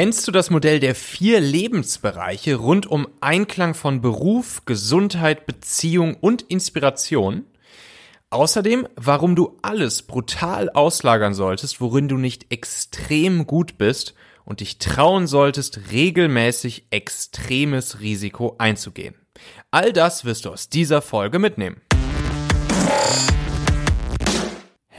Kennst du das Modell der vier Lebensbereiche rund um Einklang von Beruf, Gesundheit, Beziehung und Inspiration? Außerdem, warum du alles brutal auslagern solltest, worin du nicht extrem gut bist und dich trauen solltest, regelmäßig extremes Risiko einzugehen. All das wirst du aus dieser Folge mitnehmen.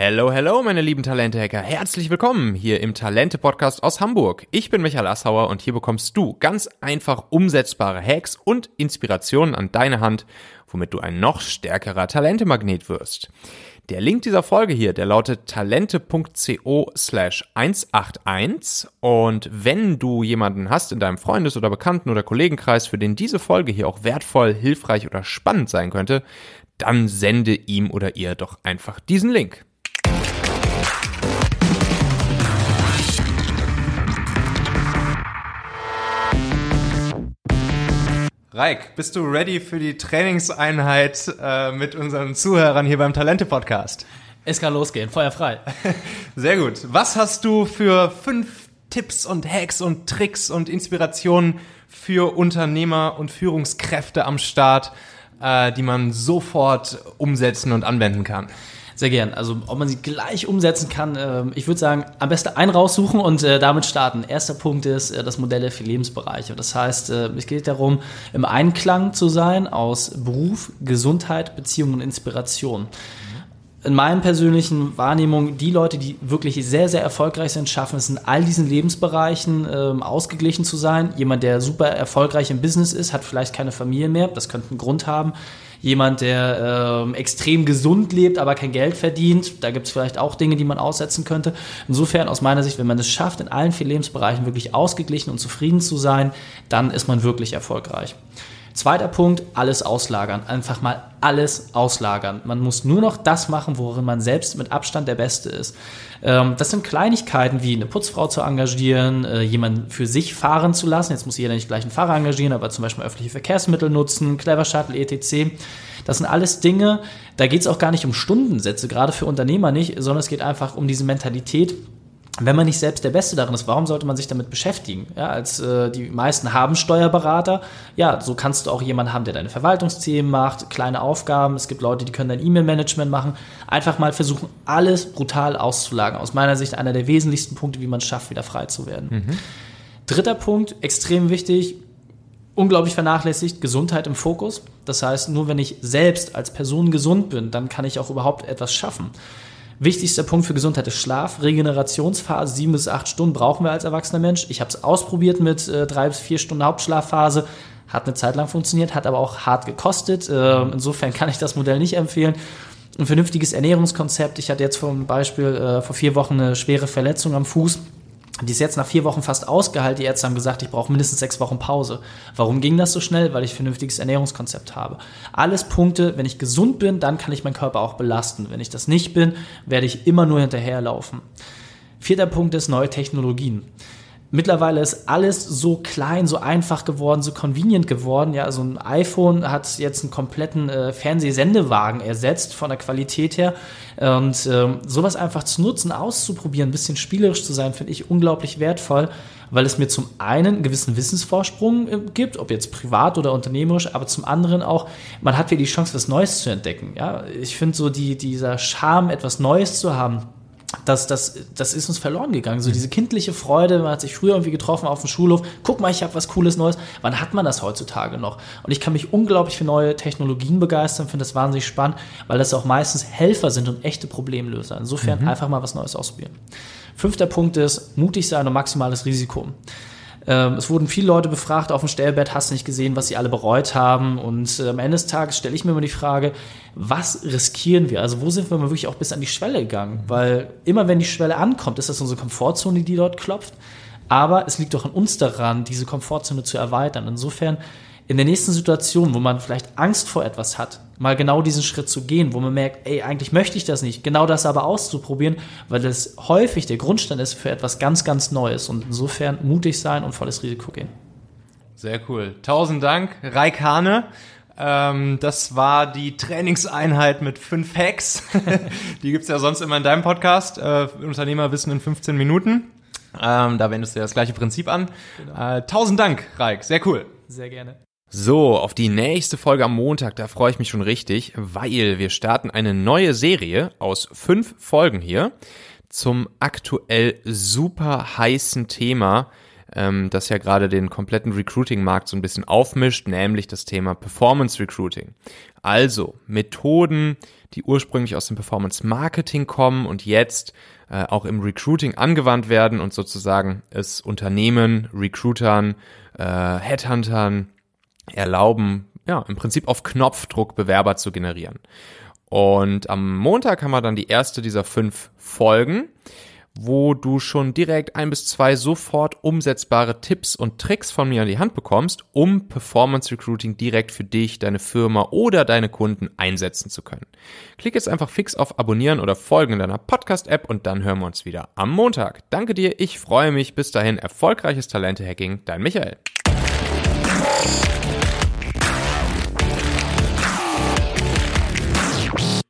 Hello, hello, meine lieben Talente-Hacker. Herzlich willkommen hier im Talente-Podcast aus Hamburg. Ich bin Michael Assauer und hier bekommst du ganz einfach umsetzbare Hacks und Inspirationen an deine Hand, womit du ein noch stärkerer Talentemagnet wirst. Der Link dieser Folge hier, der lautet talente.co slash 181 und wenn du jemanden hast in deinem Freundes- oder Bekannten- oder Kollegenkreis, für den diese Folge hier auch wertvoll, hilfreich oder spannend sein könnte, dann sende ihm oder ihr doch einfach diesen Link. Reik, bist du ready für die Trainingseinheit äh, mit unseren Zuhörern hier beim Talente-Podcast? Es kann losgehen, Feuer frei. Sehr gut. Was hast du für fünf Tipps und Hacks und Tricks und Inspirationen für Unternehmer und Führungskräfte am Start, äh, die man sofort umsetzen und anwenden kann? Sehr gern. Also ob man sie gleich umsetzen kann, äh, ich würde sagen, am besten einen raussuchen und äh, damit starten. Erster Punkt ist äh, das Modell der vier Lebensbereiche. Das heißt, äh, es geht darum, im Einklang zu sein aus Beruf, Gesundheit, Beziehung und Inspiration. In meinen persönlichen Wahrnehmungen, die Leute, die wirklich sehr, sehr erfolgreich sind, schaffen es in all diesen Lebensbereichen ähm, ausgeglichen zu sein. Jemand, der super erfolgreich im Business ist, hat vielleicht keine Familie mehr, das könnte einen Grund haben jemand, der ähm, extrem gesund lebt, aber kein Geld verdient. Da gibt es vielleicht auch Dinge, die man aussetzen könnte. Insofern aus meiner Sicht, wenn man es schafft, in allen vier Lebensbereichen wirklich ausgeglichen und zufrieden zu sein, dann ist man wirklich erfolgreich. Zweiter Punkt, alles auslagern. Einfach mal alles auslagern. Man muss nur noch das machen, worin man selbst mit Abstand der Beste ist. Ähm, das sind Kleinigkeiten wie eine Putzfrau zu engagieren, äh, jemanden für sich fahren zu lassen. Jetzt muss jeder nicht gleich einen Fahrer engagieren, aber zum Beispiel öffentliche Verkehrsmittel nutzen, Clever Shuttle, etc. Das sind alles Dinge, da geht es auch gar nicht um Stundensätze, gerade für Unternehmer nicht, sondern es geht einfach um diese Mentalität, wenn man nicht selbst der Beste darin ist, warum sollte man sich damit beschäftigen? Ja, als äh, die meisten haben Steuerberater, ja, so kannst du auch jemanden haben, der deine Verwaltungsthemen macht, kleine Aufgaben. Es gibt Leute, die können dein E-Mail-Management machen. Einfach mal versuchen, alles brutal auszulagen. Aus meiner Sicht einer der wesentlichsten Punkte, wie man es schafft, wieder frei zu werden. Mhm. Dritter Punkt, extrem wichtig, unglaublich vernachlässigt, Gesundheit im Fokus. Das heißt, nur wenn ich selbst als Person gesund bin, dann kann ich auch überhaupt etwas schaffen. Wichtigster Punkt für Gesundheit ist Schlaf. Regenerationsphase, sieben bis acht Stunden brauchen wir als erwachsener Mensch. Ich habe es ausprobiert mit äh, drei bis vier Stunden Hauptschlafphase. Hat eine Zeit lang funktioniert, hat aber auch hart gekostet. Äh, insofern kann ich das Modell nicht empfehlen. Ein vernünftiges Ernährungskonzept. Ich hatte jetzt zum Beispiel äh, vor vier Wochen eine schwere Verletzung am Fuß die ist jetzt nach vier Wochen fast ausgehalten. Die Ärzte haben gesagt, ich brauche mindestens sechs Wochen Pause. Warum ging das so schnell? Weil ich ein vernünftiges Ernährungskonzept habe. Alles Punkte, wenn ich gesund bin, dann kann ich meinen Körper auch belasten. Wenn ich das nicht bin, werde ich immer nur hinterherlaufen. Vierter Punkt ist neue Technologien. Mittlerweile ist alles so klein, so einfach geworden, so convenient geworden. Ja, so also ein iPhone hat jetzt einen kompletten äh, Fernsehsendewagen ersetzt von der Qualität her. Und ähm, sowas einfach zu nutzen, auszuprobieren, ein bisschen spielerisch zu sein, finde ich unglaublich wertvoll, weil es mir zum einen einen gewissen Wissensvorsprung äh, gibt, ob jetzt privat oder unternehmerisch, aber zum anderen auch, man hat wieder die Chance, was Neues zu entdecken. Ja, ich finde so die, dieser Charme, etwas Neues zu haben, das, das, das ist uns verloren gegangen. So diese kindliche Freude, man hat sich früher irgendwie getroffen auf dem Schulhof, guck mal, ich habe was Cooles Neues. Wann hat man das heutzutage noch? Und ich kann mich unglaublich für neue Technologien begeistern, finde das wahnsinnig spannend, weil das auch meistens Helfer sind und echte Problemlöser. Insofern mhm. einfach mal was Neues ausprobieren. Fünfter Punkt ist, mutig sein und maximales Risiko. Ähm, es wurden viele Leute befragt auf dem Stellbett, hast nicht gesehen, was sie alle bereut haben. Und äh, am Ende des Tages stelle ich mir immer die Frage, was riskieren wir? Also wo sind wir mal wirklich auch bis an die Schwelle gegangen? Weil immer wenn die Schwelle ankommt, ist das unsere Komfortzone, die dort klopft. Aber es liegt doch an uns daran, diese Komfortzone zu erweitern. Insofern in der nächsten Situation, wo man vielleicht Angst vor etwas hat, mal genau diesen Schritt zu gehen, wo man merkt, ey, eigentlich möchte ich das nicht, genau das aber auszuprobieren, weil das häufig der Grundstein ist für etwas ganz, ganz Neues und insofern mutig sein und volles Risiko gehen. Sehr cool. Tausend Dank, Raik Hane. Ähm, das war die Trainingseinheit mit fünf Hacks. die gibt's ja sonst immer in deinem Podcast, äh, Unternehmerwissen in 15 Minuten. Ähm, da wendest du ja das gleiche Prinzip an. Genau. Äh, tausend Dank, Raik. Sehr cool. Sehr gerne. So, auf die nächste Folge am Montag, da freue ich mich schon richtig, weil wir starten eine neue Serie aus fünf Folgen hier zum aktuell super heißen Thema, ähm, das ja gerade den kompletten Recruiting-Markt so ein bisschen aufmischt, nämlich das Thema Performance Recruiting. Also Methoden, die ursprünglich aus dem Performance Marketing kommen und jetzt äh, auch im Recruiting angewandt werden und sozusagen es Unternehmen, Recruitern, äh, Headhuntern erlauben, ja, im Prinzip auf Knopfdruck Bewerber zu generieren. Und am Montag haben wir dann die erste dieser fünf Folgen wo du schon direkt ein bis zwei sofort umsetzbare Tipps und Tricks von mir an die Hand bekommst, um Performance Recruiting direkt für dich, deine Firma oder deine Kunden einsetzen zu können. Klick jetzt einfach fix auf Abonnieren oder Folgen in deiner Podcast-App und dann hören wir uns wieder am Montag. Danke dir, ich freue mich. Bis dahin, erfolgreiches Talente-Hacking, dein Michael.